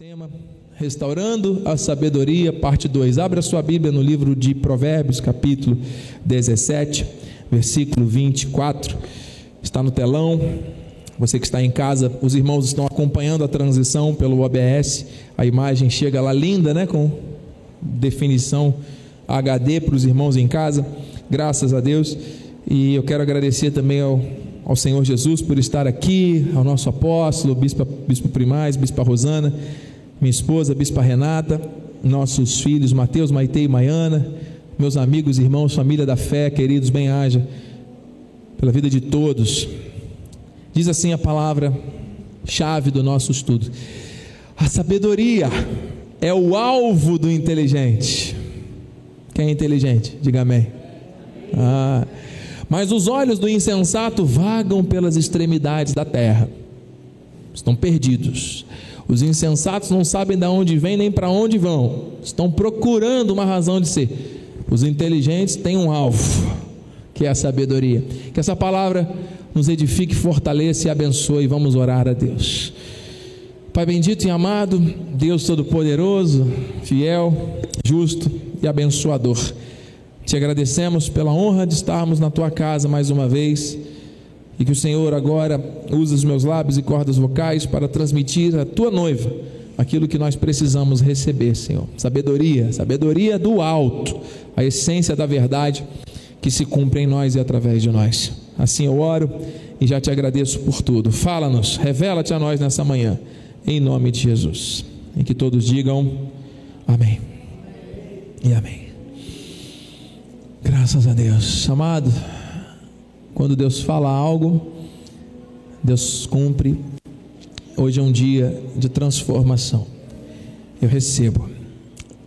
Tema Restaurando a Sabedoria, parte 2. Abra sua Bíblia no livro de Provérbios, capítulo 17, versículo 24. Está no telão. Você que está em casa, os irmãos estão acompanhando a transição pelo OBS. A imagem chega lá linda, né? Com definição HD para os irmãos em casa. Graças a Deus. E eu quero agradecer também ao, ao Senhor Jesus por estar aqui, ao nosso apóstolo, bispo, bispo Primaz, bispa Rosana minha esposa, a Bispa Renata, nossos filhos Mateus, Maitei e Maiana, meus amigos, irmãos, família da fé, queridos, bem-haja, pela vida de todos. Diz assim a palavra chave do nosso estudo: a sabedoria é o alvo do inteligente. Quem é inteligente? Diga amém. Ah, mas os olhos do insensato vagam pelas extremidades da terra, estão perdidos. Os insensatos não sabem de onde vêm nem para onde vão, estão procurando uma razão de ser. Os inteligentes têm um alvo, que é a sabedoria. Que essa palavra nos edifique, fortaleça e abençoe. Vamos orar a Deus. Pai bendito e amado, Deus Todo-Poderoso, fiel, justo e abençoador. Te agradecemos pela honra de estarmos na tua casa mais uma vez e que o Senhor agora use os meus lábios e cordas vocais para transmitir à tua noiva aquilo que nós precisamos receber, Senhor. Sabedoria, sabedoria do alto, a essência da verdade que se cumpre em nós e através de nós. Assim eu oro e já te agradeço por tudo. Fala-nos, revela-te a nós nessa manhã, em nome de Jesus. Em que todos digam amém. E amém. Graças a Deus. Amado, quando Deus fala algo, Deus cumpre. Hoje é um dia de transformação. Eu recebo.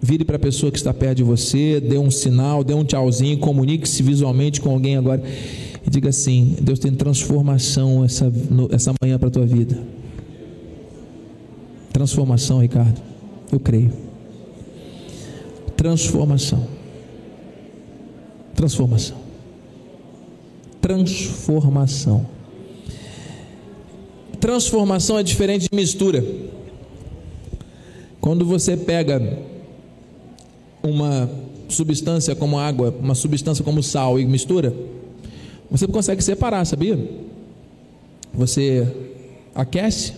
Vire para a pessoa que está perto de você, dê um sinal, dê um tchauzinho, comunique-se visualmente com alguém agora e diga assim: Deus tem transformação essa, essa manhã para a tua vida. Transformação, Ricardo. Eu creio. Transformação. Transformação transformação. Transformação é diferente de mistura. Quando você pega uma substância como água, uma substância como sal e mistura, você consegue separar, sabia? Você aquece,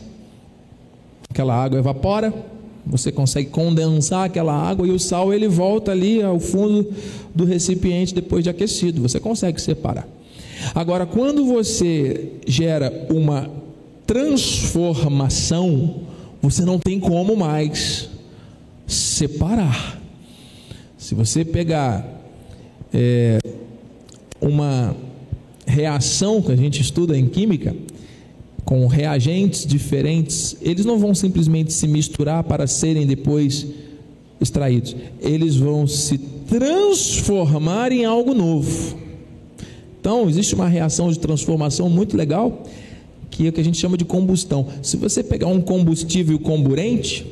aquela água evapora, você consegue condensar aquela água e o sal ele volta ali ao fundo do recipiente depois de aquecido. Você consegue separar. Agora, quando você gera uma transformação, você não tem como mais separar. Se você pegar é, uma reação que a gente estuda em química, com reagentes diferentes, eles não vão simplesmente se misturar para serem depois extraídos, eles vão se transformar em algo novo. Então, existe uma reação de transformação muito legal, que é o que a gente chama de combustão. Se você pegar um combustível comburente,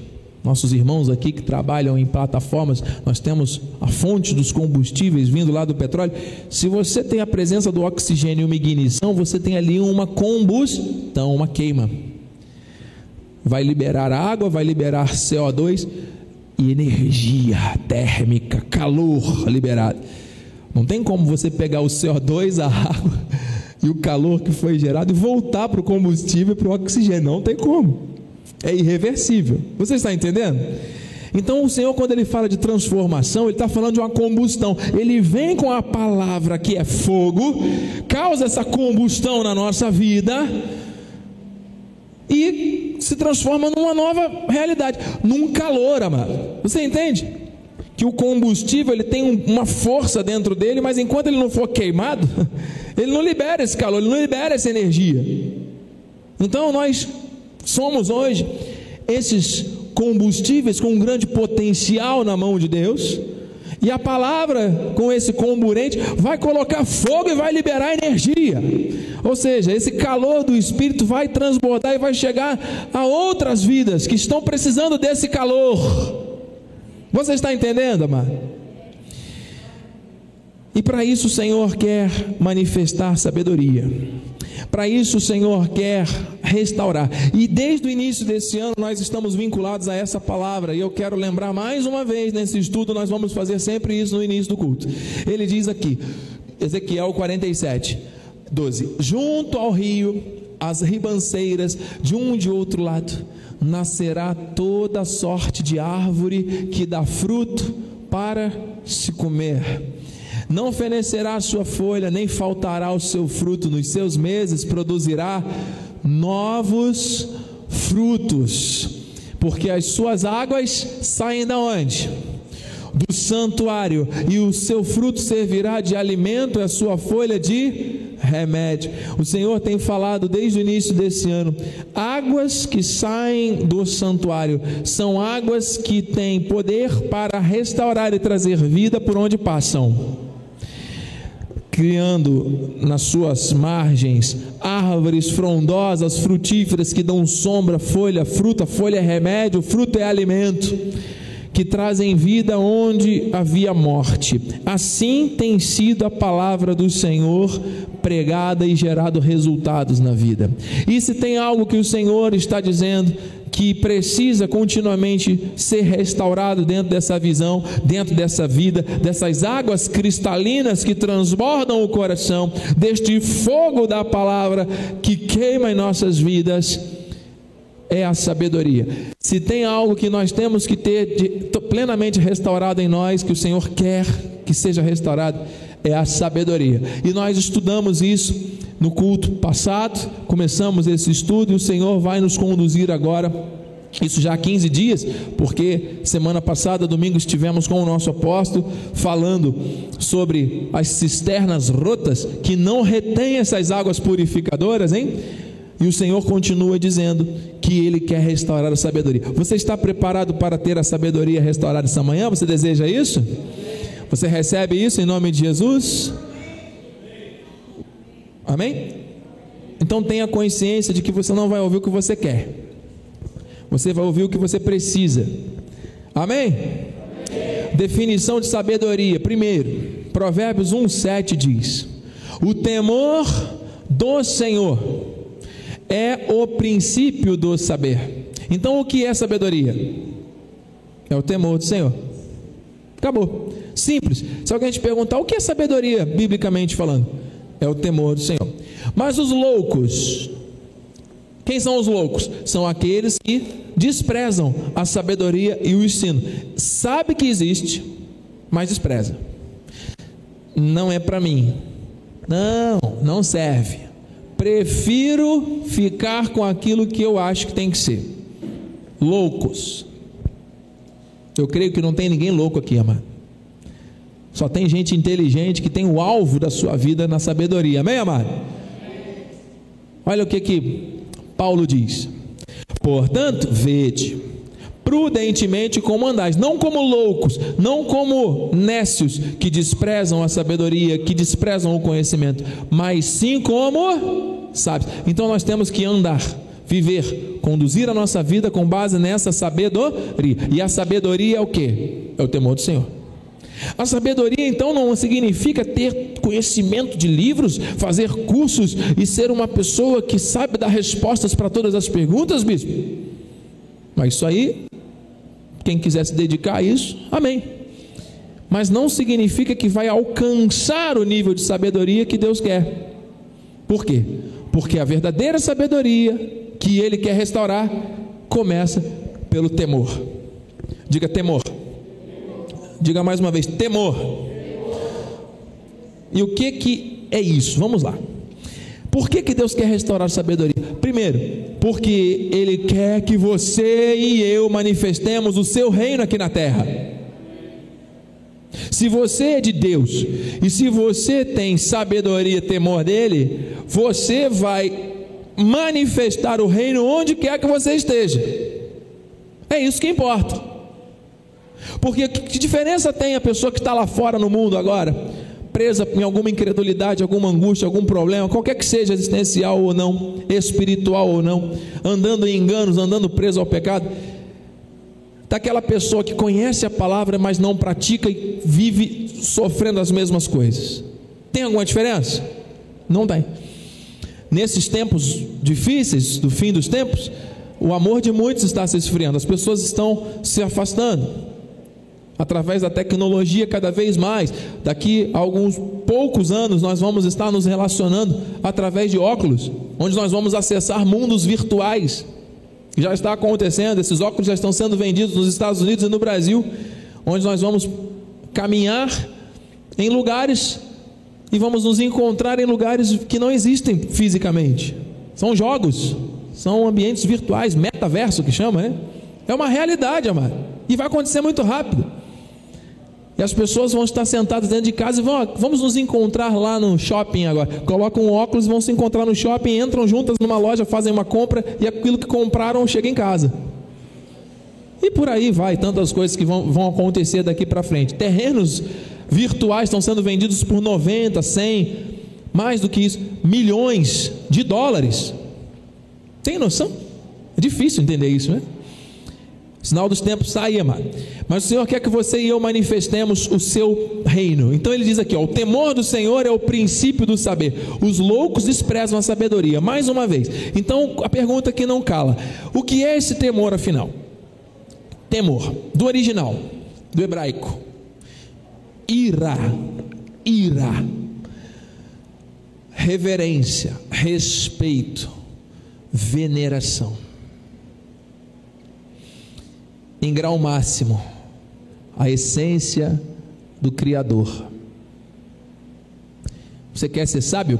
nossos irmãos aqui que trabalham em plataformas, nós temos a fonte dos combustíveis vindo lá do petróleo. Se você tem a presença do oxigênio e uma ignição, você tem ali uma combustão, uma queima. Vai liberar água, vai liberar CO2 e energia térmica, calor liberado. Não tem como você pegar o CO2, a água e o calor que foi gerado e voltar para o combustível e para o oxigênio. Não tem como. É irreversível. Você está entendendo? Então o Senhor, quando ele fala de transformação, ele está falando de uma combustão. Ele vem com a palavra que é fogo, causa essa combustão na nossa vida e se transforma numa nova realidade, num calor, amado. Você entende? Que o combustível ele tem uma força dentro dele, mas enquanto ele não for queimado, ele não libera esse calor, ele não libera essa energia. Então nós somos hoje esses combustíveis com um grande potencial na mão de Deus. E a palavra com esse comburente vai colocar fogo e vai liberar energia. Ou seja, esse calor do Espírito vai transbordar e vai chegar a outras vidas que estão precisando desse calor. Você está entendendo, amado? E para isso o Senhor quer manifestar sabedoria. Para isso o Senhor quer restaurar. E desde o início desse ano nós estamos vinculados a essa palavra. E eu quero lembrar mais uma vez nesse estudo, nós vamos fazer sempre isso no início do culto. Ele diz aqui, Ezequiel 47, 12: Junto ao rio, as ribanceiras, de um e de outro lado, nascerá toda sorte de árvore que dá fruto para se comer não fenecerá a sua folha, nem faltará o seu fruto, nos seus meses produzirá novos frutos, porque as suas águas saem da onde? Do santuário, e o seu fruto servirá de alimento, a sua folha de remédio. O Senhor tem falado desde o início desse ano: águas que saem do santuário são águas que têm poder para restaurar e trazer vida por onde passam criando nas suas margens árvores frondosas, frutíferas que dão sombra, folha, fruta, folha é remédio, fruto é alimento, que trazem vida onde havia morte. Assim tem sido a palavra do Senhor pregada e gerado resultados na vida. E se tem algo que o Senhor está dizendo, que precisa continuamente ser restaurado dentro dessa visão, dentro dessa vida, dessas águas cristalinas que transbordam o coração, deste fogo da palavra que queima em nossas vidas, é a sabedoria. Se tem algo que nós temos que ter de, plenamente restaurado em nós, que o Senhor quer que seja restaurado, é a sabedoria. E nós estudamos isso no culto passado, começamos esse estudo e o Senhor vai nos conduzir agora. Isso já há 15 dias, porque semana passada, domingo, estivemos com o nosso apóstolo falando sobre as cisternas rotas que não retêm essas águas purificadoras, hein? E o Senhor continua dizendo que Ele quer restaurar a sabedoria. Você está preparado para ter a sabedoria restaurada essa manhã? Você deseja isso? Você recebe isso em nome de Jesus? Amém? Então tenha consciência de que você não vai ouvir o que você quer. Você vai ouvir o que você precisa. Amém? Amém. Definição de sabedoria. Primeiro, Provérbios 1:7 diz: O temor do Senhor é o princípio do saber. Então o que é sabedoria? É o temor do Senhor. Acabou. Simples. Se alguém te perguntar o que é sabedoria, biblicamente falando, é o temor do Senhor. Mas os loucos, quem são os loucos? São aqueles que desprezam a sabedoria e o ensino. Sabe que existe, mas despreza. Não é para mim. Não, não serve. Prefiro ficar com aquilo que eu acho que tem que ser. Loucos. Eu creio que não tem ninguém louco aqui, amado. Só tem gente inteligente que tem o alvo da sua vida na sabedoria. Amém, amado? Olha o que que Paulo diz. Portanto, vede prudentemente como andais, não como loucos, não como nécios que desprezam a sabedoria, que desprezam o conhecimento, mas sim como sábios. Então nós temos que andar, viver, conduzir a nossa vida com base nessa sabedoria. E a sabedoria é o que? É o temor do Senhor. A sabedoria então não significa ter conhecimento de livros, fazer cursos e ser uma pessoa que sabe dar respostas para todas as perguntas, bispo. Mas isso aí, quem quiser se dedicar a isso, amém. Mas não significa que vai alcançar o nível de sabedoria que Deus quer. Por quê? Porque a verdadeira sabedoria que Ele quer restaurar começa pelo temor. Diga temor. Diga mais uma vez: temor. E o que que é isso? Vamos lá. Por que, que Deus quer restaurar sabedoria? Primeiro, porque Ele quer que você e eu manifestemos o seu reino aqui na terra. Se você é de Deus e se você tem sabedoria e temor dele, você vai manifestar o reino onde quer que você esteja. É isso que importa. Porque que diferença tem a pessoa que está lá fora no mundo agora, presa em alguma incredulidade, alguma angústia, algum problema, qualquer que seja existencial ou não, espiritual ou não, andando em enganos, andando preso ao pecado? daquela pessoa que conhece a palavra, mas não pratica e vive sofrendo as mesmas coisas? Tem alguma diferença? Não tem. Nesses tempos difíceis, do fim dos tempos, o amor de muitos está se esfriando, as pessoas estão se afastando através da tecnologia cada vez mais. Daqui a alguns poucos anos nós vamos estar nos relacionando através de óculos, onde nós vamos acessar mundos virtuais. Já está acontecendo, esses óculos já estão sendo vendidos nos Estados Unidos e no Brasil, onde nós vamos caminhar em lugares e vamos nos encontrar em lugares que não existem fisicamente. São jogos, são ambientes virtuais, metaverso que chama, né? É uma realidade, amado. E vai acontecer muito rápido. E as pessoas vão estar sentadas dentro de casa e vão, vamos nos encontrar lá no shopping agora. Colocam óculos, vão se encontrar no shopping, entram juntas numa loja, fazem uma compra e aquilo que compraram chega em casa. E por aí vai, tantas coisas que vão, vão acontecer daqui para frente. Terrenos virtuais estão sendo vendidos por 90, 100, mais do que isso, milhões de dólares. Tem noção? É difícil entender isso, né? Sinal dos tempos está aí, amado. Mas o Senhor quer que você e eu manifestemos o seu reino. Então ele diz aqui: ó, o temor do Senhor é o princípio do saber. Os loucos desprezam a sabedoria. Mais uma vez. Então a pergunta que não cala: o que é esse temor afinal? Temor, do original, do hebraico. Ira, ira. Reverência, respeito, veneração em grau máximo a essência do Criador. Você quer ser sábio?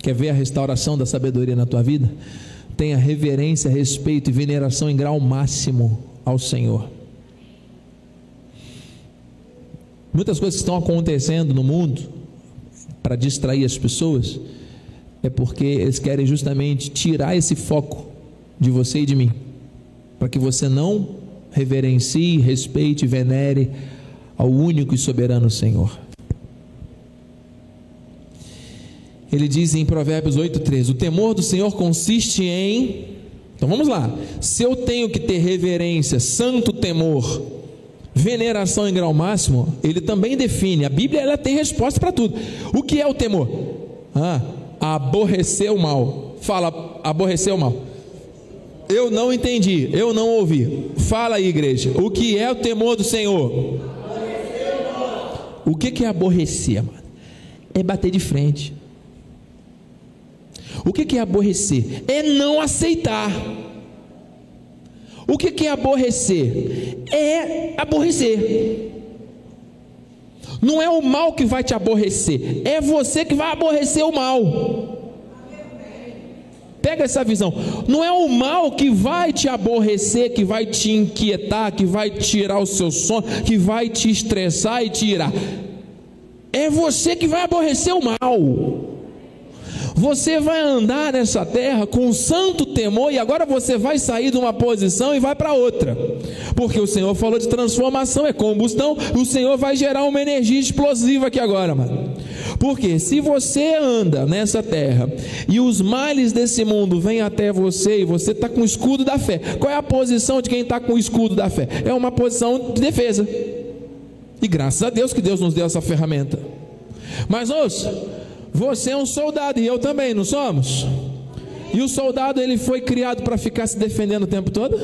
Quer ver a restauração da sabedoria na tua vida? Tenha reverência, respeito e veneração em grau máximo ao Senhor. Muitas coisas que estão acontecendo no mundo para distrair as pessoas é porque eles querem justamente tirar esse foco de você e de mim, para que você não reverencie, respeite venere ao único e soberano Senhor. Ele diz em Provérbios 8,13: O temor do Senhor consiste em. Então vamos lá. Se eu tenho que ter reverência, santo temor, veneração em grau máximo, ele também define. A Bíblia ela tem resposta para tudo. O que é o temor? Ah, aborrecer o mal. Fala, aborrecer o mal. Eu não entendi, eu não ouvi. Fala aí, igreja. O que é o temor do Senhor? O que é aborrecer, mano? É bater de frente. O que é aborrecer? É não aceitar. O que é aborrecer? É aborrecer. Não é o mal que vai te aborrecer, é você que vai aborrecer o mal. Pega essa visão. Não é o mal que vai te aborrecer, que vai te inquietar, que vai tirar o seu sono, que vai te estressar e tirar. É você que vai aborrecer o mal. Você vai andar nessa terra com santo temor e agora você vai sair de uma posição e vai para outra. Porque o Senhor falou de transformação, é combustão, o Senhor vai gerar uma energia explosiva aqui agora, mano. Porque se você anda nessa terra e os males desse mundo vêm até você e você está com o escudo da fé, qual é a posição de quem está com o escudo da fé? É uma posição de defesa. E graças a Deus que Deus nos deu essa ferramenta. Mas ouça, você é um soldado e eu também, não somos? E o soldado ele foi criado para ficar se defendendo o tempo todo?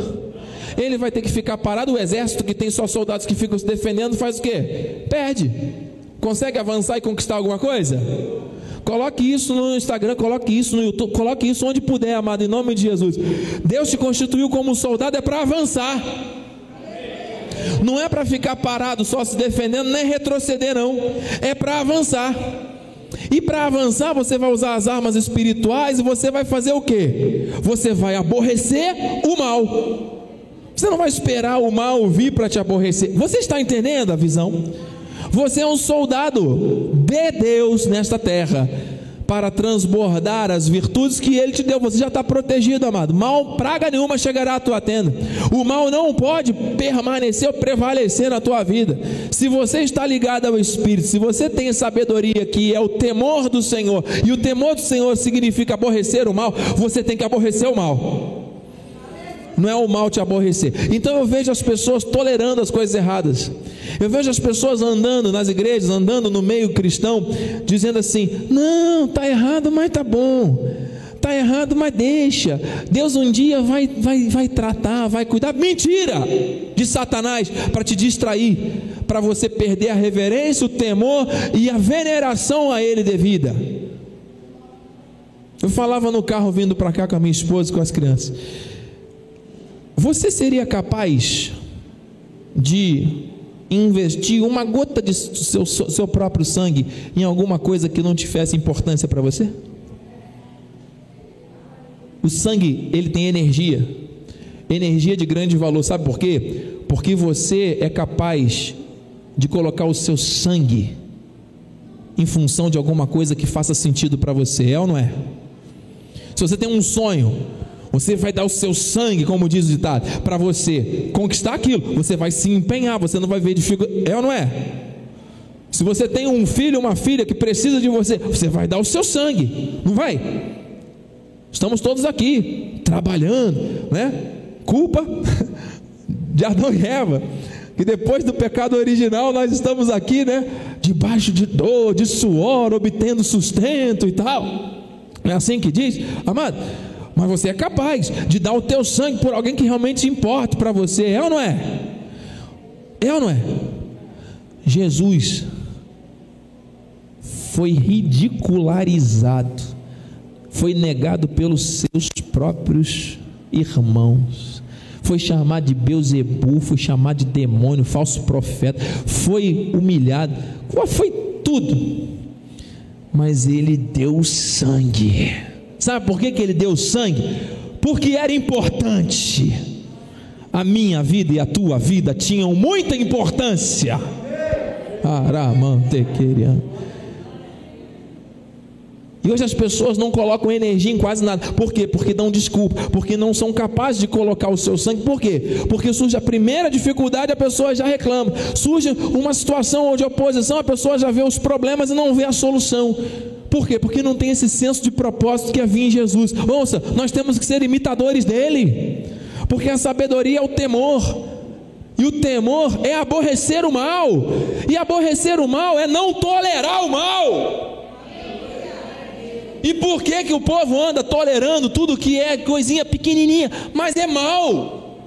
Ele vai ter que ficar parado. O exército que tem só soldados que ficam se defendendo faz o quê? Perde. Consegue avançar e conquistar alguma coisa? Coloque isso no Instagram, coloque isso no YouTube, coloque isso onde puder, amado, em nome de Jesus. Deus te constituiu como soldado é para avançar. Não é para ficar parado só se defendendo, nem retroceder, não. É para avançar. E para avançar, você vai usar as armas espirituais e você vai fazer o que? Você vai aborrecer o mal. Você não vai esperar o mal vir para te aborrecer. Você está entendendo a visão? Você é um soldado de Deus nesta terra para transbordar as virtudes que Ele te deu. Você já está protegido, amado. Mal, praga nenhuma chegará à tua tenda. O mal não pode permanecer ou prevalecer na tua vida. Se você está ligado ao Espírito, se você tem sabedoria que é o temor do Senhor, e o temor do Senhor significa aborrecer o mal, você tem que aborrecer o mal. Não é o mal te aborrecer. Então eu vejo as pessoas tolerando as coisas erradas. Eu vejo as pessoas andando nas igrejas, andando no meio cristão, dizendo assim: não, tá errado, mas tá bom. Tá errado, mas deixa. Deus um dia vai, vai, vai tratar, vai cuidar. Mentira de Satanás para te distrair, para você perder a reverência, o temor e a veneração a Ele devida. Eu falava no carro vindo para cá com a minha esposa e com as crianças. Você seria capaz de investir uma gota de seu, seu próprio sangue em alguma coisa que não tivesse importância para você? O sangue, ele tem energia, energia de grande valor, sabe por quê? Porque você é capaz de colocar o seu sangue em função de alguma coisa que faça sentido para você, é ou não é? Se você tem um sonho, você vai dar o seu sangue, como diz o ditado, para você conquistar aquilo. Você vai se empenhar, você não vai ver dificuldade. É ou não é? Se você tem um filho, uma filha que precisa de você, você vai dar o seu sangue, não vai? Estamos todos aqui trabalhando, né? Culpa de Adão e Eva, que depois do pecado original nós estamos aqui, né? Debaixo de dor, de suor, obtendo sustento e tal. É assim que diz, amado? Mas você é capaz de dar o teu sangue por alguém que realmente importa para você, é ou não é? É ou não é? Jesus foi ridicularizado, foi negado pelos seus próprios irmãos, foi chamado de Beuzebu, foi chamado de demônio, falso profeta, foi humilhado, foi tudo, mas ele deu sangue Sabe por que, que ele deu sangue? Porque era importante. A minha vida e a tua vida tinham muita importância. E hoje as pessoas não colocam energia em quase nada. Por quê? Porque dão desculpa. Porque não são capazes de colocar o seu sangue. Por quê? Porque surge a primeira dificuldade, a pessoa já reclama. Surge uma situação de oposição, a pessoa já vê os problemas e não vê a solução. Por quê? Porque não tem esse senso de propósito que havia em Jesus. Ouça, nós temos que ser imitadores dele, porque a sabedoria é o temor. E o temor é aborrecer o mal, e aborrecer o mal é não tolerar o mal. E por que que o povo anda tolerando tudo que é coisinha pequenininha, mas é mal?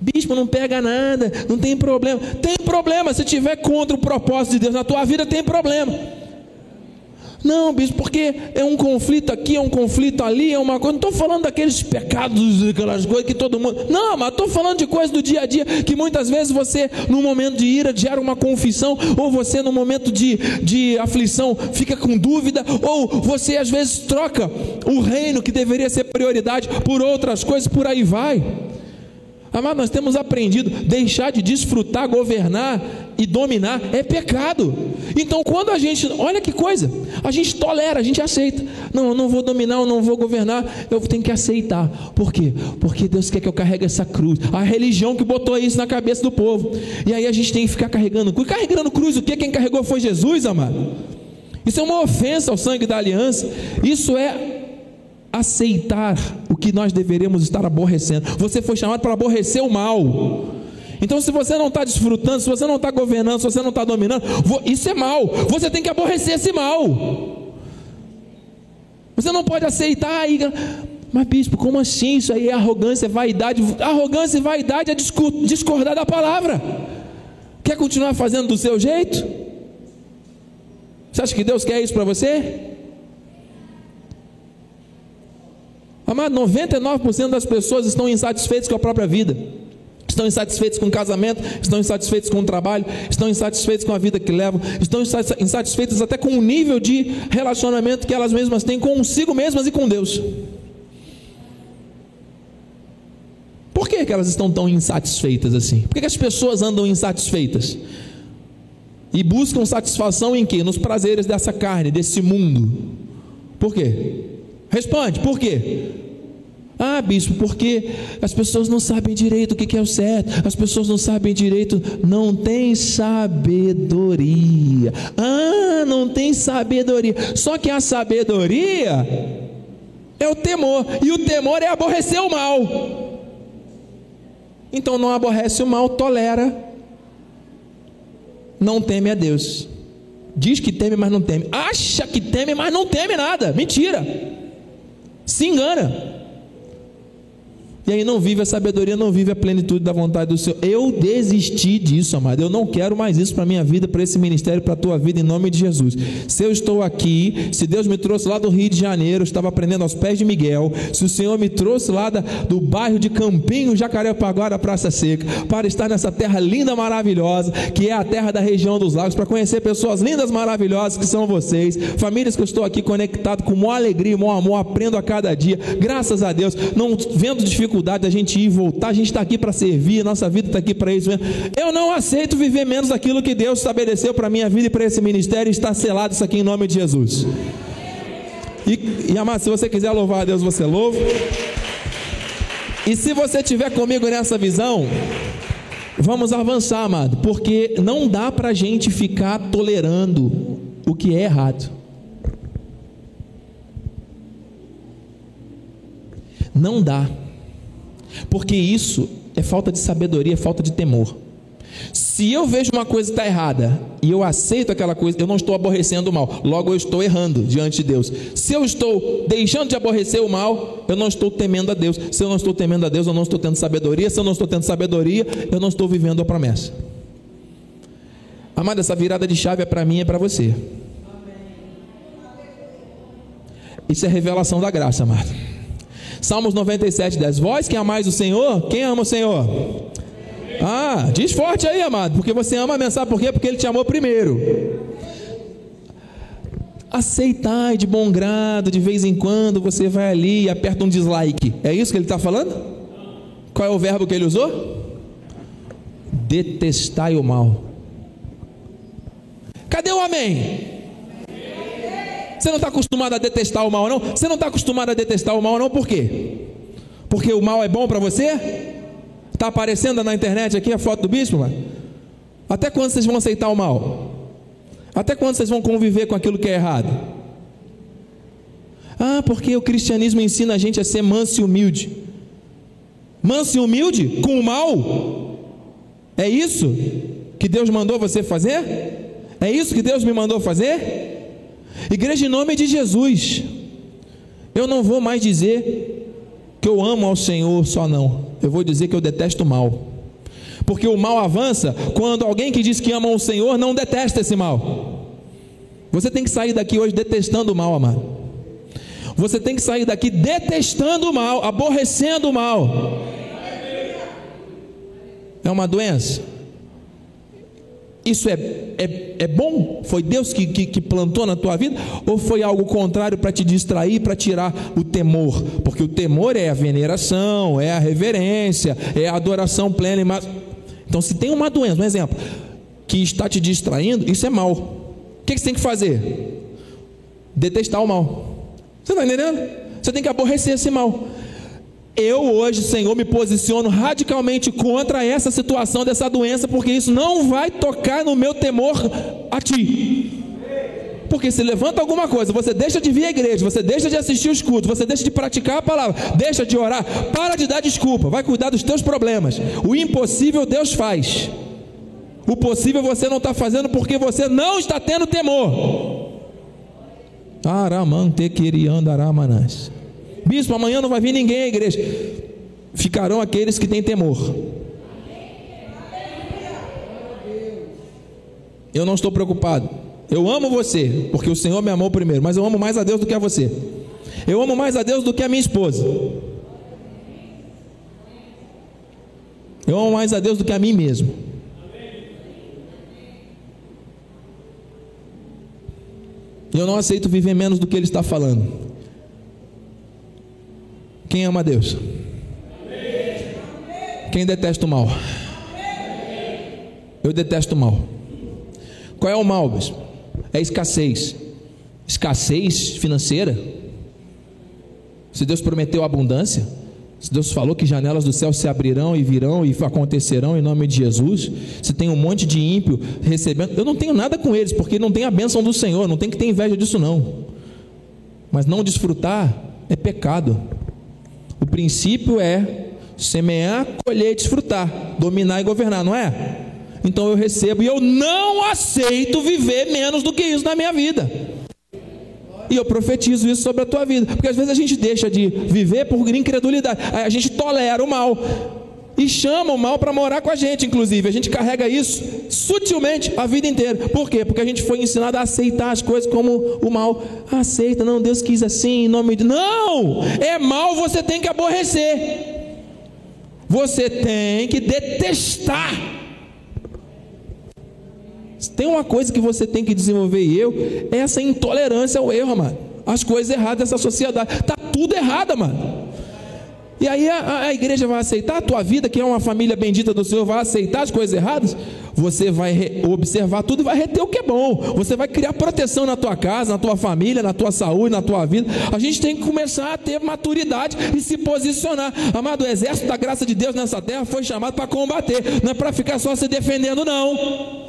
Bispo, não pega nada, não tem problema. Tem problema, se tiver contra o propósito de Deus na tua vida, tem problema. Não, bispo, porque é um conflito aqui, é um conflito ali, é uma coisa. Não estou falando daqueles pecados, aquelas coisas que todo mundo. Não, mas estou falando de coisas do dia a dia que muitas vezes você, no momento de ira, gera uma confissão, ou você, no momento de, de aflição, fica com dúvida, ou você às vezes troca o reino que deveria ser prioridade por outras coisas, por aí vai. Amado, nós temos aprendido, deixar de desfrutar, governar e dominar é pecado. Então, quando a gente, olha que coisa, a gente tolera, a gente aceita. Não, eu não vou dominar, eu não vou governar, eu tenho que aceitar. Por quê? Porque Deus quer que eu carregue essa cruz. A religião que botou isso na cabeça do povo. E aí a gente tem que ficar carregando cruz. Carregando cruz, o que? Quem carregou foi Jesus, amado. Isso é uma ofensa ao sangue da aliança. Isso é aceitar o que nós deveríamos estar aborrecendo. Você foi chamado para aborrecer o mal. Então, se você não está desfrutando, se você não está governando, se você não está dominando, isso é mal. Você tem que aborrecer esse mal. Você não pode aceitar aí. Mas, bispo, como assim? Isso aí é arrogância, vaidade. Arrogância e vaidade é discordar da palavra. Quer continuar fazendo do seu jeito? Você acha que Deus quer isso para você? Amado, 99% das pessoas estão insatisfeitas com a própria vida. Estão insatisfeitos com o casamento, estão insatisfeitos com o trabalho, estão insatisfeitos com a vida que levam, estão insatisfeitos até com o nível de relacionamento que elas mesmas têm consigo mesmas e com Deus. Por que, que elas estão tão insatisfeitas assim? Por que, que as pessoas andam insatisfeitas? E buscam satisfação em quê? Nos prazeres dessa carne, desse mundo. Por quê? Responde, por quê? Ah, bispo, porque as pessoas não sabem direito o que é o certo, as pessoas não sabem direito, não tem sabedoria. Ah, não tem sabedoria. Só que a sabedoria é o temor, e o temor é aborrecer o mal. Então não aborrece o mal, tolera, não teme a Deus. Diz que teme, mas não teme. Acha que teme, mas não teme nada. Mentira. Se engana. Aí não vive a sabedoria, não vive a plenitude da vontade do Senhor. Eu desisti disso, amado. Eu não quero mais isso para minha vida, para esse ministério, para a tua vida, em nome de Jesus. Se eu estou aqui, se Deus me trouxe lá do Rio de Janeiro, eu estava aprendendo aos pés de Miguel. Se o Senhor me trouxe lá da, do bairro de Campinho, Jacarepaguá, Praça Seca, para estar nessa terra linda, maravilhosa, que é a terra da região dos lagos, para conhecer pessoas lindas, maravilhosas que são vocês, famílias que eu estou aqui conectado com maior alegria, maior amor, aprendo a cada dia, graças a Deus, não vendo dificuldades dificuldade da gente ir e voltar, a gente está aqui para servir, a nossa vida está aqui para isso mesmo. Eu não aceito viver menos daquilo que Deus estabeleceu para a minha vida e para esse ministério, está selado isso aqui em nome de Jesus. E, e amado, se você quiser louvar a Deus, você louva. E se você estiver comigo nessa visão, vamos avançar, amado, porque não dá para a gente ficar tolerando o que é errado. Não dá porque isso é falta de sabedoria, é falta de temor. Se eu vejo uma coisa que está errada e eu aceito aquela coisa, eu não estou aborrecendo o mal, logo eu estou errando diante de Deus. Se eu estou deixando de aborrecer o mal, eu não estou temendo a Deus. Se eu não estou temendo a Deus, eu não estou tendo sabedoria. Se eu não estou tendo sabedoria, eu não estou vivendo a promessa. Amada, essa virada de chave é para mim e é para você. Isso é revelação da graça, amado. Salmos 97, 10. Vós que amais o Senhor, quem ama o Senhor? Ah, diz forte aí, amado, porque você ama a mensagem, por quê? Porque Ele te amou primeiro. Aceitai de bom grado, de vez em quando você vai ali e aperta um dislike. É isso que ele está falando? Qual é o verbo que ele usou? Detestai o mal. Cadê o amém? Você não está acostumado a detestar o mal, não? Você não está acostumado a detestar o mal, não? Por quê? Porque o mal é bom para você? Está aparecendo na internet aqui a foto do bispo, mano? Até quando vocês vão aceitar o mal? Até quando vocês vão conviver com aquilo que é errado? Ah, porque o cristianismo ensina a gente a ser manso e humilde. Manso e humilde com o mal? É isso que Deus mandou você fazer? É isso que Deus me mandou fazer? Igreja, em nome de Jesus, eu não vou mais dizer que eu amo ao Senhor só não, eu vou dizer que eu detesto o mal, porque o mal avança quando alguém que diz que ama o Senhor não detesta esse mal. Você tem que sair daqui hoje detestando o mal, amado. Você tem que sair daqui detestando o mal, aborrecendo o mal. É uma doença. Isso é, é, é bom? Foi Deus que, que, que plantou na tua vida? Ou foi algo contrário para te distrair, para tirar o temor? Porque o temor é a veneração, é a reverência, é a adoração plena. Mas... Então, se tem uma doença, um exemplo, que está te distraindo, isso é mal. O que você tem que fazer? Detestar o mal. Você está entendendo? Você tem que aborrecer esse mal. Eu hoje, Senhor, me posiciono radicalmente contra essa situação dessa doença, porque isso não vai tocar no meu temor a Ti. Porque se levanta alguma coisa, você deixa de vir à igreja, você deixa de assistir os cultos, você deixa de praticar a palavra, deixa de orar, para de dar desculpa, vai cuidar dos teus problemas. O impossível Deus faz. O possível você não está fazendo porque você não está tendo temor. Aramante queriandaramanas. Bispo, amanhã não vai vir ninguém à igreja. Ficarão aqueles que têm temor. Eu não estou preocupado. Eu amo você, porque o Senhor me amou primeiro, mas eu amo mais a Deus do que a você. Eu amo mais a Deus do que a minha esposa. Eu amo mais a Deus do que a mim mesmo. Eu não aceito viver menos do que Ele está falando. Quem ama a Deus? Quem detesta o mal? Eu detesto o mal. Qual é o mal, bispo? É escassez. Escassez financeira. Se Deus prometeu abundância, se Deus falou que janelas do céu se abrirão e virão e acontecerão em nome de Jesus, se tem um monte de ímpio recebendo, eu não tenho nada com eles, porque não tem a bênção do Senhor, não tem que ter inveja disso não. Mas não desfrutar é pecado. O princípio é Semear, colher e desfrutar, dominar e governar, não é? Então eu recebo e eu não aceito viver menos do que isso na minha vida. E eu profetizo isso sobre a tua vida, porque às vezes a gente deixa de viver por incredulidade, a gente tolera o mal e chama o mal para morar com a gente, inclusive. A gente carrega isso sutilmente a vida inteira. Por quê? Porque a gente foi ensinado a aceitar as coisas como o mal. Aceita, não, Deus quis assim, em nome de. Não! É mal, você tem que aborrecer. Você tem que detestar. Tem uma coisa que você tem que desenvolver e eu, é essa intolerância ao erro, mano. As coisas erradas dessa sociedade. Tá tudo errado, mano. E aí a, a, igreja vai aceitar a tua vida, que é uma família bendita do Senhor, vai aceitar as coisas erradas? Você vai observar tudo e vai reter o que é bom. Você vai criar proteção na tua casa, na tua família, na tua saúde, na tua vida. A gente tem que começar a ter maturidade e se posicionar. Amado, o exército da graça de Deus nessa terra foi chamado para combater, não é para ficar só se defendendo, não.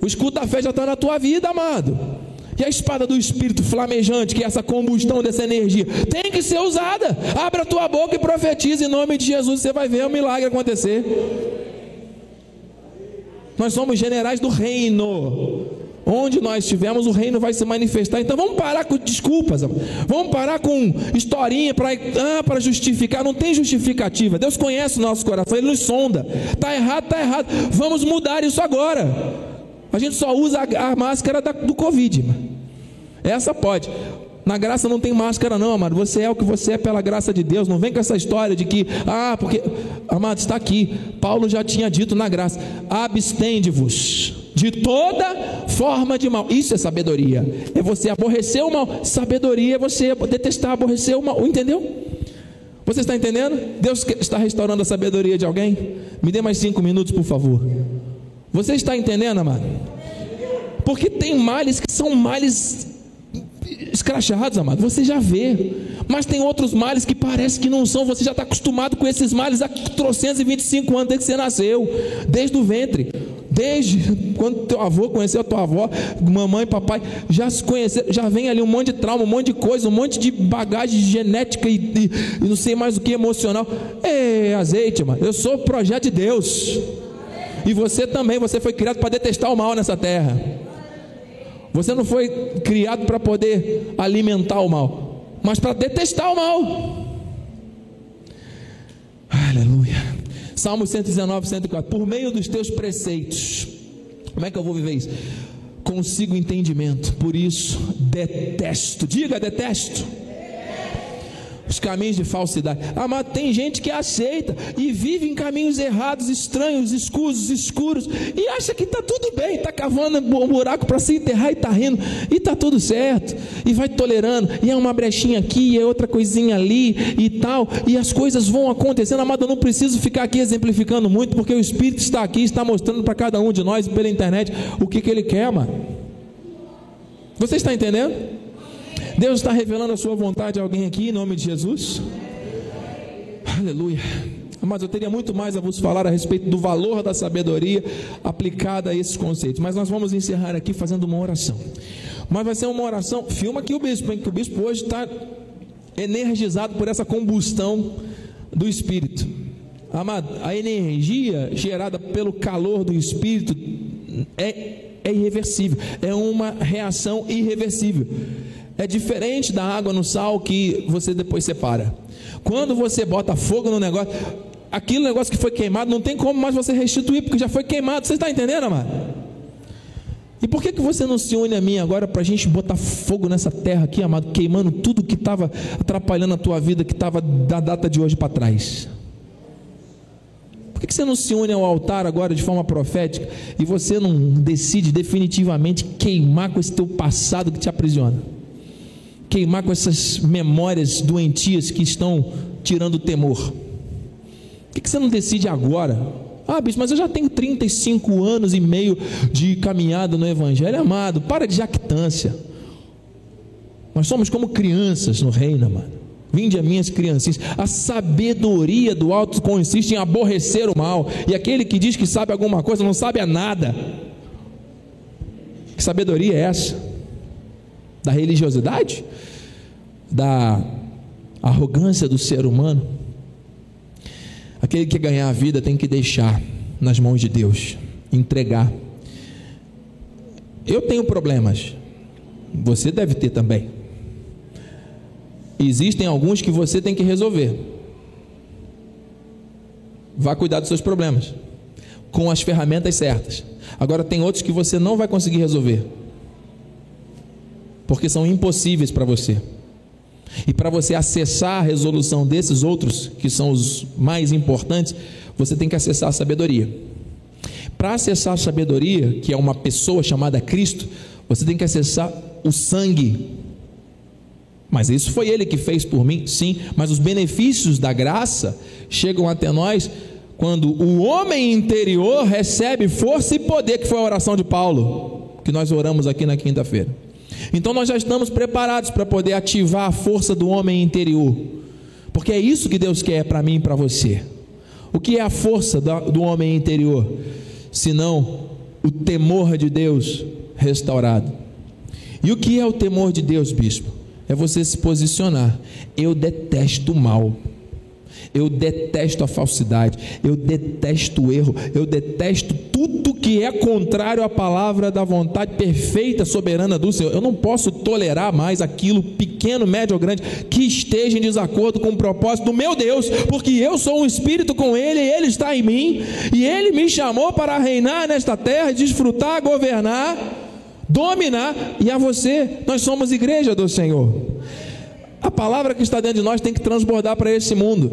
O escudo da fé já está na tua vida, amado. E a espada do Espírito flamejante, que é essa combustão dessa energia, tem que ser usada. Abra a tua boca e profetiza em nome de Jesus, você vai ver o milagre acontecer. Nós somos generais do reino. Onde nós estivermos, o reino vai se manifestar. Então vamos parar com desculpas, vamos parar com historinha para ah, justificar. Não tem justificativa. Deus conhece o nosso coração, Ele nos sonda. Está errado, está errado. Vamos mudar isso agora. A gente só usa a, a máscara da, do Covid. Essa pode. Na graça não tem máscara, não, amado. Você é o que você é pela graça de Deus. Não vem com essa história de que, ah, porque, amado, está aqui. Paulo já tinha dito na graça: abstende-vos de toda forma de mal. Isso é sabedoria. É você aborrecer o mal. Sabedoria é você detestar, aborrecer o mal. Entendeu? Você está entendendo? Deus está restaurando a sabedoria de alguém? Me dê mais cinco minutos, por favor. Você está entendendo, amado? Porque tem males que são males escrachados, amado. Você já vê. Mas tem outros males que parece que não são. Você já está acostumado com esses males há 325 anos desde que você nasceu, desde o ventre. Desde quando teu avô conheceu a tua avó, mamãe papai, já se conheceram, já vem ali um monte de trauma, um monte de coisa, um monte de bagagem genética e, e, e não sei mais o que emocional. É azeite, mano. Eu sou projeto de Deus. E você também, você foi criado para detestar o mal nessa terra. Você não foi criado para poder alimentar o mal, mas para detestar o mal. Aleluia. Salmo 119, 104. Por meio dos teus preceitos. Como é que eu vou viver isso? Consigo entendimento. Por isso, detesto. Diga, detesto os caminhos de falsidade. Mas tem gente que aceita e vive em caminhos errados, estranhos, escuros, escuros, e acha que está tudo bem, está cavando um buraco para se enterrar e está rindo, e está tudo certo, e vai tolerando, e é uma brechinha aqui, e é outra coisinha ali, e tal, e as coisas vão acontecendo. Amado, eu não preciso ficar aqui exemplificando muito, porque o Espírito está aqui, está mostrando para cada um de nós pela internet o que, que ele quer, mano. Você está entendendo? Deus está revelando a sua vontade a alguém aqui em nome de Jesus? Aleluia. Mas eu teria muito mais a vos falar a respeito do valor da sabedoria aplicada a esses conceitos. Mas nós vamos encerrar aqui fazendo uma oração. Mas vai ser uma oração. Filma aqui o bispo, hein? que o bispo hoje está energizado por essa combustão do Espírito. Amado, a energia gerada pelo calor do Espírito é, é irreversível, é uma reação irreversível. É diferente da água no sal que você depois separa. Quando você bota fogo no negócio, aquele negócio que foi queimado, não tem como mais você restituir, porque já foi queimado. Você está entendendo, amado? E por que, que você não se une a mim agora para a gente botar fogo nessa terra aqui, amado, queimando tudo que estava atrapalhando a tua vida, que estava da data de hoje para trás? Por que, que você não se une ao altar agora de forma profética e você não decide definitivamente queimar com esse teu passado que te aprisiona? Queimar com essas memórias doentias que estão tirando o temor? Por que você não decide agora? Ah, bicho, mas eu já tenho 35 anos e meio de caminhada no Evangelho. Amado, para de jactância. Nós somos como crianças no reino, mano. Vinde a minhas criancinhas. A sabedoria do alto consiste em aborrecer o mal. E aquele que diz que sabe alguma coisa não sabe a nada. Que sabedoria é essa? Da religiosidade, da arrogância do ser humano. Aquele que ganhar a vida tem que deixar nas mãos de Deus, entregar. Eu tenho problemas, você deve ter também. Existem alguns que você tem que resolver. Vá cuidar dos seus problemas com as ferramentas certas. Agora tem outros que você não vai conseguir resolver. Porque são impossíveis para você. E para você acessar a resolução desses outros, que são os mais importantes, você tem que acessar a sabedoria. Para acessar a sabedoria, que é uma pessoa chamada Cristo, você tem que acessar o sangue. Mas isso foi ele que fez por mim, sim, mas os benefícios da graça chegam até nós quando o homem interior recebe força e poder, que foi a oração de Paulo, que nós oramos aqui na quinta-feira. Então nós já estamos preparados para poder ativar a força do homem interior, porque é isso que Deus quer para mim e para você. O que é a força do homem interior? Senão o temor de Deus restaurado. E o que é o temor de Deus, bispo? É você se posicionar. Eu detesto o mal. Eu detesto a falsidade, eu detesto o erro, eu detesto tudo que é contrário à palavra da vontade perfeita, soberana do Senhor. Eu não posso tolerar mais aquilo pequeno, médio ou grande que esteja em desacordo com o propósito do meu Deus, porque eu sou um espírito com Ele, Ele está em mim, e Ele me chamou para reinar nesta terra, desfrutar, governar, dominar, e a você, nós somos igreja do Senhor. A palavra que está dentro de nós tem que transbordar para esse mundo.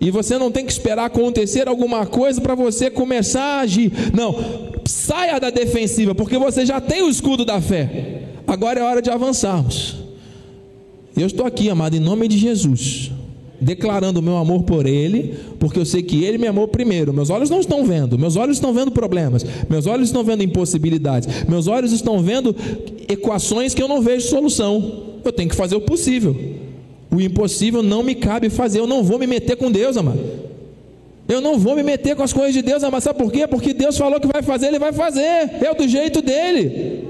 E você não tem que esperar acontecer alguma coisa para você começar a agir. Não, saia da defensiva, porque você já tem o escudo da fé. Agora é hora de avançarmos. Eu estou aqui, amado, em nome de Jesus, declarando o meu amor por Ele, porque eu sei que Ele me amou primeiro. Meus olhos não estão vendo, meus olhos estão vendo problemas, meus olhos estão vendo impossibilidades, meus olhos estão vendo equações que eu não vejo solução. Eu tenho que fazer o possível. O impossível não me cabe fazer, eu não vou me meter com Deus, amado. Eu não vou me meter com as coisas de Deus, amado. Sabe por quê? Porque Deus falou que vai fazer, Ele vai fazer. É do jeito dele.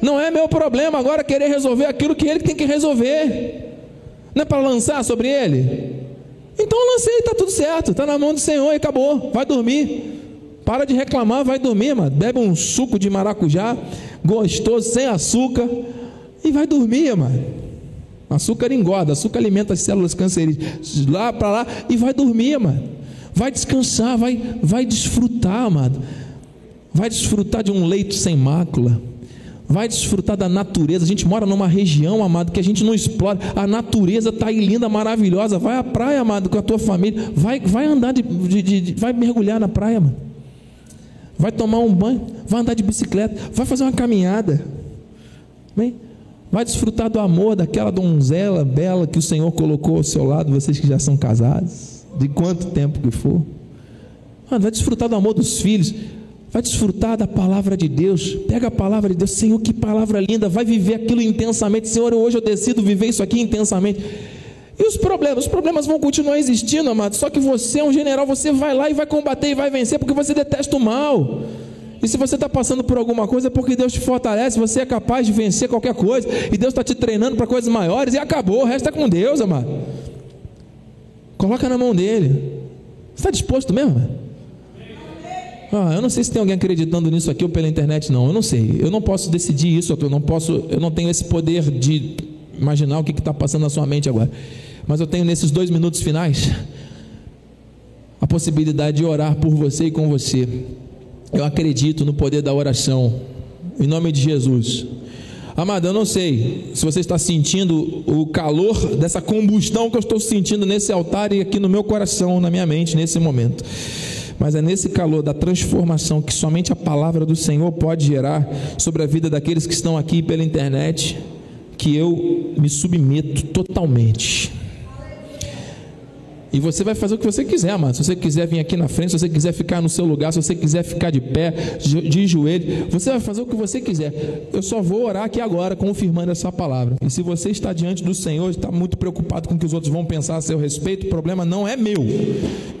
Não é meu problema agora querer resolver aquilo que Ele tem que resolver. Não é para lançar sobre Ele? Então lancei, está tudo certo. Está na mão do Senhor e acabou. Vai dormir. Para de reclamar, vai dormir, mano. Bebe um suco de maracujá, gostoso, sem açúcar, e vai dormir, mano. Açúcar engorda, açúcar alimenta as células cancerígenas. Lá para lá e vai dormir, mano. Vai descansar, vai, vai desfrutar, amado. Vai desfrutar de um leito sem mácula. Vai desfrutar da natureza. A gente mora numa região, amado, que a gente não explora. A natureza está aí linda, maravilhosa. Vai à praia, amado, com a tua família. Vai, vai andar de, de, de, de vai mergulhar na praia, mano. Vai tomar um banho, vai andar de bicicleta, vai fazer uma caminhada. Bem, Vai desfrutar do amor daquela donzela bela que o Senhor colocou ao seu lado, vocês que já são casados, de quanto tempo que for. Mano, vai desfrutar do amor dos filhos, vai desfrutar da palavra de Deus. Pega a palavra de Deus, Senhor, que palavra linda, vai viver aquilo intensamente. Senhor, hoje eu decido viver isso aqui intensamente. E os problemas? Os problemas vão continuar existindo, amado. Só que você é um general, você vai lá e vai combater e vai vencer, porque você detesta o mal. E se você está passando por alguma coisa, é porque Deus te fortalece, você é capaz de vencer qualquer coisa, e Deus está te treinando para coisas maiores, e acabou, o resto é com Deus, amado. Coloca na mão dele. Está disposto mesmo? Ah, eu não sei se tem alguém acreditando nisso aqui ou pela internet, não. Eu não sei. Eu não posso decidir isso. Eu não posso. Eu não tenho esse poder de imaginar o que está passando na sua mente agora. Mas eu tenho nesses dois minutos finais a possibilidade de orar por você e com você. Eu acredito no poder da oração. Em nome de Jesus. Amado, eu não sei se você está sentindo o calor dessa combustão que eu estou sentindo nesse altar e aqui no meu coração, na minha mente, nesse momento. Mas é nesse calor da transformação que somente a palavra do Senhor pode gerar sobre a vida daqueles que estão aqui pela internet, que eu me submeto totalmente. E você vai fazer o que você quiser, amado. Se você quiser vir aqui na frente, se você quiser ficar no seu lugar, se você quiser ficar de pé, de joelho, você vai fazer o que você quiser. Eu só vou orar aqui agora, confirmando essa palavra. E se você está diante do Senhor, está muito preocupado com o que os outros vão pensar a seu respeito, o problema não é meu.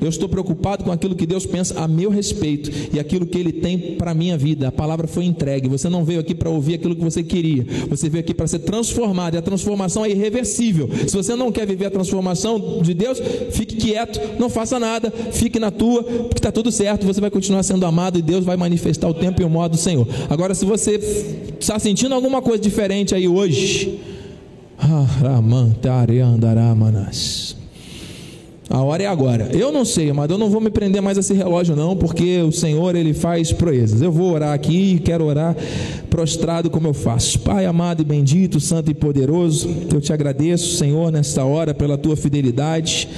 Eu estou preocupado com aquilo que Deus pensa a meu respeito e aquilo que Ele tem para a minha vida. A palavra foi entregue. Você não veio aqui para ouvir aquilo que você queria. Você veio aqui para ser transformado. E a transformação é irreversível. Se você não quer viver a transformação de Deus, fique fique quieto, não faça nada, fique na tua, porque está tudo certo, você vai continuar sendo amado e Deus vai manifestar o tempo e o modo do Senhor. Agora, se você está sentindo alguma coisa diferente aí hoje, a hora é agora. Eu não sei, mas eu não vou me prender mais a esse relógio, não, porque o Senhor ele faz proezas. Eu vou orar aqui e quero orar prostrado como eu faço. Pai amado e bendito, santo e poderoso, eu te agradeço, Senhor, nesta hora pela tua fidelidade.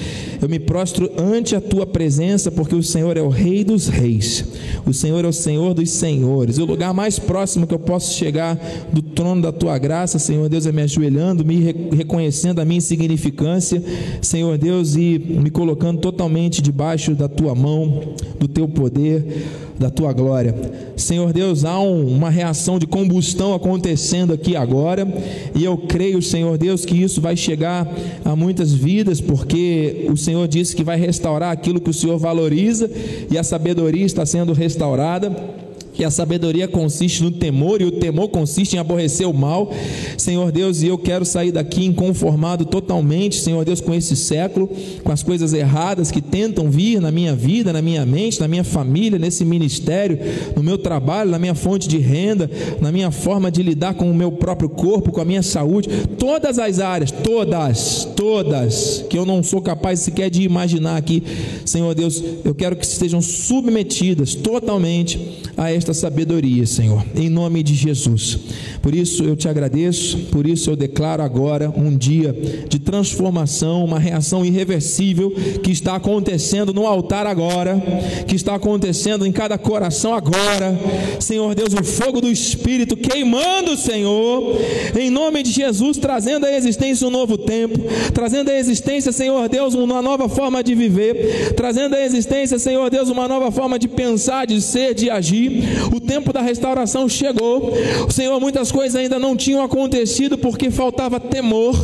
Eu me prostro ante a tua presença, porque o Senhor é o Rei dos Reis, o Senhor é o Senhor dos Senhores. O lugar mais próximo que eu posso chegar do trono da tua graça, Senhor Deus, é me ajoelhando, me reconhecendo a minha insignificância, Senhor Deus, e me colocando totalmente debaixo da tua mão, do teu poder, da tua glória. Senhor Deus, há um, uma reação de combustão acontecendo aqui agora, e eu creio, Senhor Deus, que isso vai chegar a muitas vidas, porque o Senhor disse que vai restaurar aquilo que o Senhor valoriza, e a sabedoria está sendo restaurada que a sabedoria consiste no temor e o temor consiste em aborrecer o mal. Senhor Deus, e eu quero sair daqui inconformado totalmente, Senhor Deus, com esse século, com as coisas erradas que tentam vir na minha vida, na minha mente, na minha família, nesse ministério, no meu trabalho, na minha fonte de renda, na minha forma de lidar com o meu próprio corpo, com a minha saúde, todas as áreas, todas, todas, que eu não sou capaz sequer de imaginar aqui, Senhor Deus, eu quero que estejam submetidas totalmente a esta sabedoria, Senhor, em nome de Jesus. Por isso eu te agradeço, por isso eu declaro agora um dia de transformação, uma reação irreversível que está acontecendo no altar agora, que está acontecendo em cada coração agora. Senhor Deus, o fogo do Espírito queimando, Senhor, em nome de Jesus, trazendo à existência um novo tempo, trazendo à existência, Senhor Deus, uma nova forma de viver, trazendo à existência, Senhor Deus, uma nova forma de pensar, de ser, de agir. O tempo da restauração chegou. Senhor, muitas coisas ainda não tinham acontecido porque faltava temor.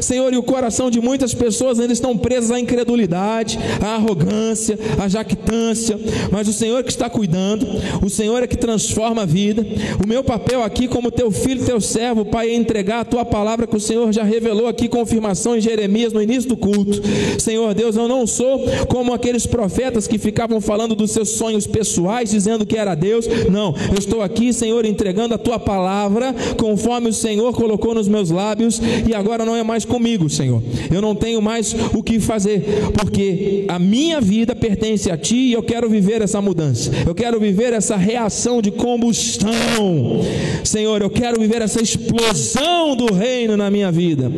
Senhor, e o coração de muitas pessoas ainda estão presas à incredulidade, à arrogância, à jactância. Mas o Senhor que está cuidando, o Senhor é que transforma a vida. O meu papel aqui, como teu filho, teu servo, Pai, é entregar a tua palavra que o Senhor já revelou aqui, confirmação em Jeremias no início do culto. Senhor Deus, eu não sou como aqueles profetas que ficavam falando dos seus sonhos pessoais, dizendo que era Deus. Não, eu estou aqui, Senhor, entregando a tua palavra conforme o Senhor colocou nos meus lábios e agora não é mais comigo, Senhor. Eu não tenho mais o que fazer, porque a minha vida pertence a ti e eu quero viver essa mudança. Eu quero viver essa reação de combustão. Senhor, eu quero viver essa explosão do reino na minha vida.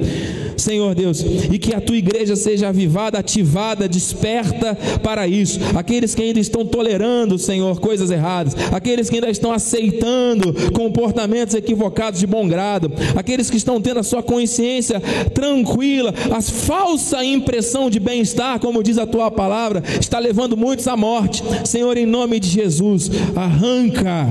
Senhor Deus, e que a tua igreja seja avivada, ativada, desperta para isso. Aqueles que ainda estão tolerando, Senhor, coisas erradas, aqueles que ainda estão aceitando comportamentos equivocados de bom grado, aqueles que estão tendo a sua consciência tranquila, a falsa impressão de bem-estar, como diz a tua palavra, está levando muitos à morte. Senhor, em nome de Jesus, arranca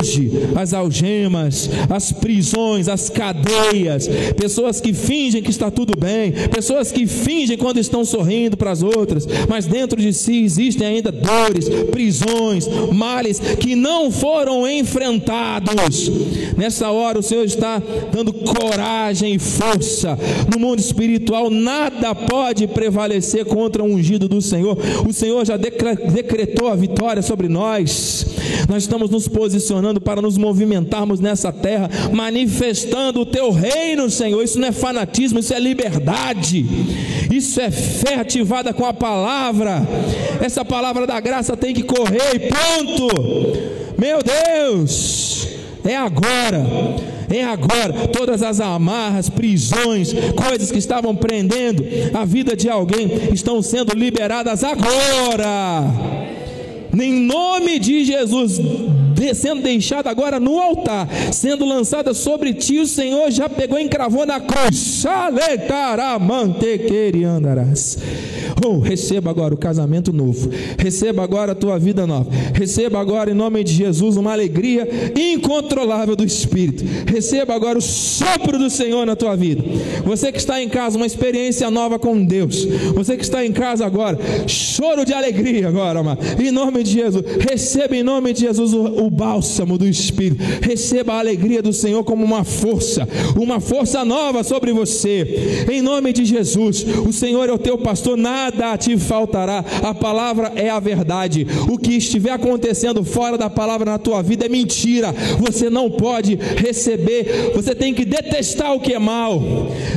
hoje as algemas, as prisões, as cadeias, pessoas que fingem que está tudo bem, pessoas que fingem quando estão sorrindo para as outras, mas dentro de si existem ainda dores, prisões, males que não foram enfrentados. Nessa hora o Senhor está dando coragem e força. No mundo espiritual nada pode prevalecer contra o ungido do Senhor. O Senhor já decretou a vitória sobre nós. Nós estamos nos posicionando para nos movimentarmos nessa terra, manifestando o teu reino, Senhor. Isso não é fanatismo, isso é liberdade. Isso é fé ativada com a palavra. Essa palavra da graça tem que correr e ponto. Meu Deus, é agora. É agora, todas as amarras, prisões, coisas que estavam prendendo a vida de alguém estão sendo liberadas agora. Em nome de Jesus, sendo deixada agora no altar, sendo lançada sobre ti, o Senhor já pegou e encravou na cruz. andarás. Oh, receba agora o casamento novo. Receba agora a tua vida nova. Receba agora, em nome de Jesus, uma alegria incontrolável do Espírito. Receba agora o sopro do Senhor na tua vida. Você que está em casa, uma experiência nova com Deus. Você que está em casa agora, choro de alegria agora, amado. Em nome de Jesus. Receba em nome de Jesus o, o bálsamo do Espírito. Receba a alegria do Senhor como uma força, uma força nova sobre você. Em nome de Jesus, o Senhor é o teu pastor, nada te faltará. A palavra é a verdade. O que estiver acontecendo fora da palavra na tua vida é mentira. Você não pode receber, você tem que detestar o que é mal.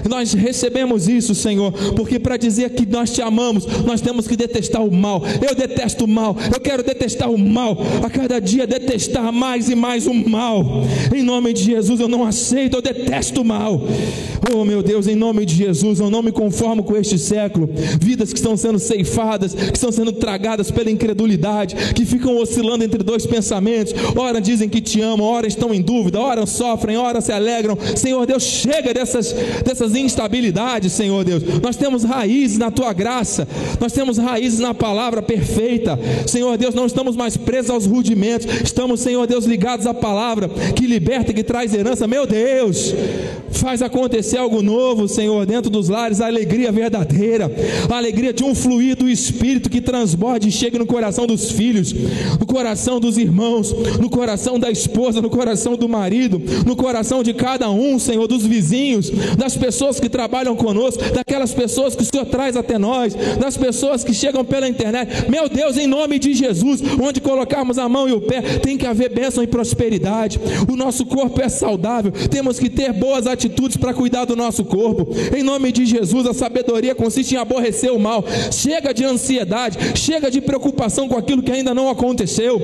Nós recebemos isso, Senhor, porque para dizer que nós te amamos, nós temos que detestar o mal. Eu detesto o mal, eu quero detestar o mal, a cada dia detestar mais e mais o mal. Em nome de Jesus, eu não aceito, eu detesto o mal. Oh meu Deus, em nome de Jesus, eu não me conformo com este século. Vidas que estão sendo ceifadas, que estão sendo tragadas pela incredulidade, que ficam oscilando entre dois pensamentos. Ora dizem que te amam, ora estão em dúvida, ora sofrem, ora se alegram. Senhor Deus, chega dessas, dessas instabilidades, Senhor Deus. Nós temos raízes na tua graça, nós temos raízes na palavra perfeita. Senhor Deus, não estamos mais presos aos rudimentos, estamos, Senhor Deus, ligados à palavra que liberta, que traz herança. Meu Deus, faz acontecer algo novo, Senhor, dentro dos lares, a alegria verdadeira, a alegria de um fluir do Espírito que transborde e chegue no coração dos filhos, no coração dos irmãos, no coração da esposa, no coração do marido, no coração de cada um, Senhor, dos vizinhos, das pessoas que trabalham conosco, daquelas pessoas que o Senhor traz até nós, das pessoas que chegam pela internet. Meu Deus, em nome de Jesus, onde colocarmos a mão e o pé, tem que haver bênção e prosperidade. O nosso corpo é saudável, temos que ter boas atitudes para cuidar do nosso corpo. Em nome de Jesus, a sabedoria consiste em aborrecer o mal. Chega de ansiedade, chega de preocupação com aquilo que ainda não aconteceu.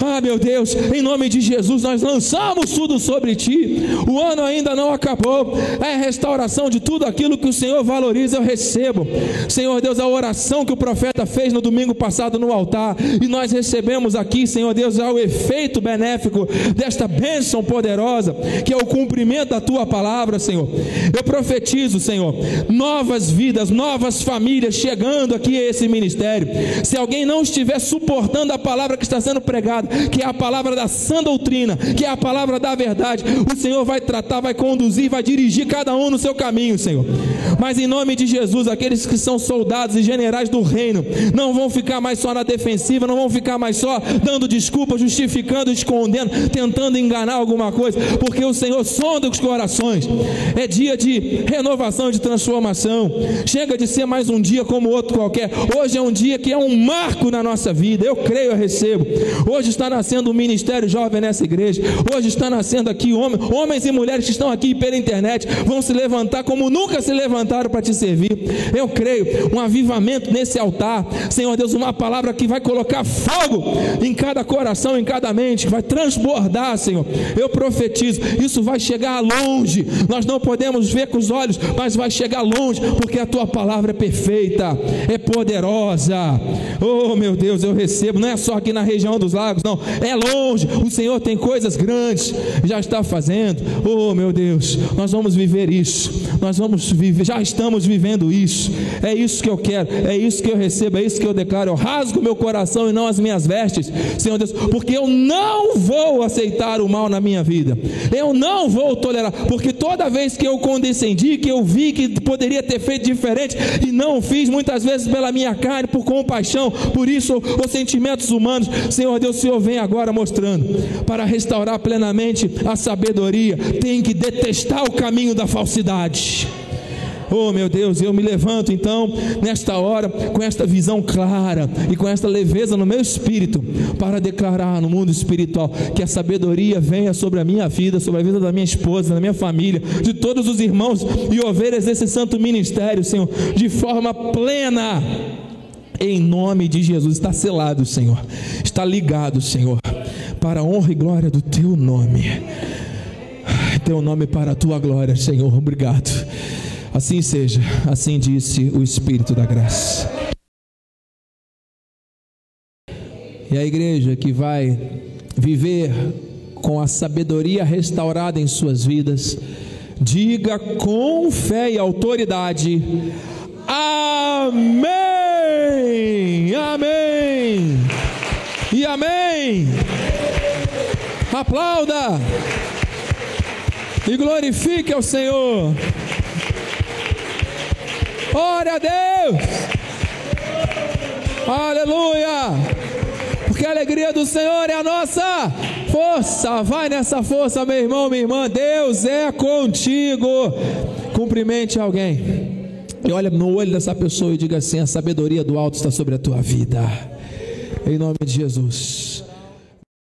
Ah, meu Deus, em nome de Jesus, nós lançamos tudo sobre ti. O ano ainda não acabou. É a restauração de tudo aquilo que o Senhor valoriza, eu recebo. Senhor Deus, a oração que o profeta fez no domingo passado no altar, e nós recebemos aqui, Senhor Deus, é o efeito benéfico desta bênção poderosa, que é o cumprimento da tua palavra, Senhor. Eu profetizo, Senhor, novas vidas, novas famílias chegando aqui a esse ministério. Se alguém não estiver suportando a palavra que está sendo pregada, que é a palavra da sã doutrina, que é a palavra da verdade, o Senhor vai tratar, vai conduzir, vai dirigir cada um no seu caminho, Senhor. Mas em nome de Jesus, aqueles que são soldados e generais do reino, não vão ficar mais só na defensiva, não vão ficar mais só dando desculpa, justificando, escondendo, tentando enganar alguma coisa, porque o Senhor sonda os corações. É dia de renovação, de transformação. Chega de ser mais um dia como outro qualquer. Hoje é um dia que é um marco na nossa vida. Eu creio, eu recebo. Hoje está nascendo um ministério jovem nessa igreja. Hoje está nascendo aqui homens, homens e mulheres que estão aqui pela internet vão se levantar como nunca se levantaram para te servir. Eu creio, um avivamento nesse altar. Senhor Deus, uma palavra que vai colocar fogo em cada coração, em cada mente, que vai transbordar, Senhor. Eu profetizo, isso vai chegar longe. Nós não podemos ver com os olhos, mas vai chegar longe, porque a tua palavra é perfeita, é poderosa. Oh, meu Deus, eu recebo, não é só aqui na região dos lagos, não, é longe. O Senhor tem coisas grandes, já está fazendo. Oh, meu Deus, nós vamos viver isso. Nós vamos viver, já estamos vivendo isso. É isso que eu quero, é isso que eu recebo, é isso que eu declaro. Eu rasgo meu coração e não as minhas vestes, Senhor Deus, porque eu não vou aceitar o mal na minha vida. Eu não vou tolerar, porque toda vez que eu condescendi, que eu vi que poderia ter feito diferente e não fiz, muitas vezes pela minha carne, por compaixão, por isso, os sentimentos humanos, Senhor Deus, o Senhor vem agora mostrando para restaurar plenamente a sabedoria, tem que detestar o caminho da falsidade. Oh meu Deus, eu me levanto então nesta hora com esta visão clara e com esta leveza no meu espírito para declarar no mundo espiritual que a sabedoria venha sobre a minha vida, sobre a vida da minha esposa, da minha família, de todos os irmãos e ovelhas desse santo ministério, Senhor, de forma plena. Em nome de Jesus, está selado, Senhor, está ligado, Senhor, para a honra e glória do Teu nome. Teu nome para a Tua glória, Senhor, obrigado. Assim seja, assim disse o Espírito da graça. E a igreja que vai viver com a sabedoria restaurada em suas vidas, diga com fé e autoridade: Amém! Amém! E amém! Aplauda! E glorifique ao Senhor. Glória a Deus. Aleluia. Porque a alegria do Senhor é a nossa força. Vai nessa força, meu irmão, minha irmã. Deus é contigo. Cumprimente alguém. E olha no olho dessa pessoa e diga assim: a sabedoria do alto está sobre a tua vida. Em nome de Jesus.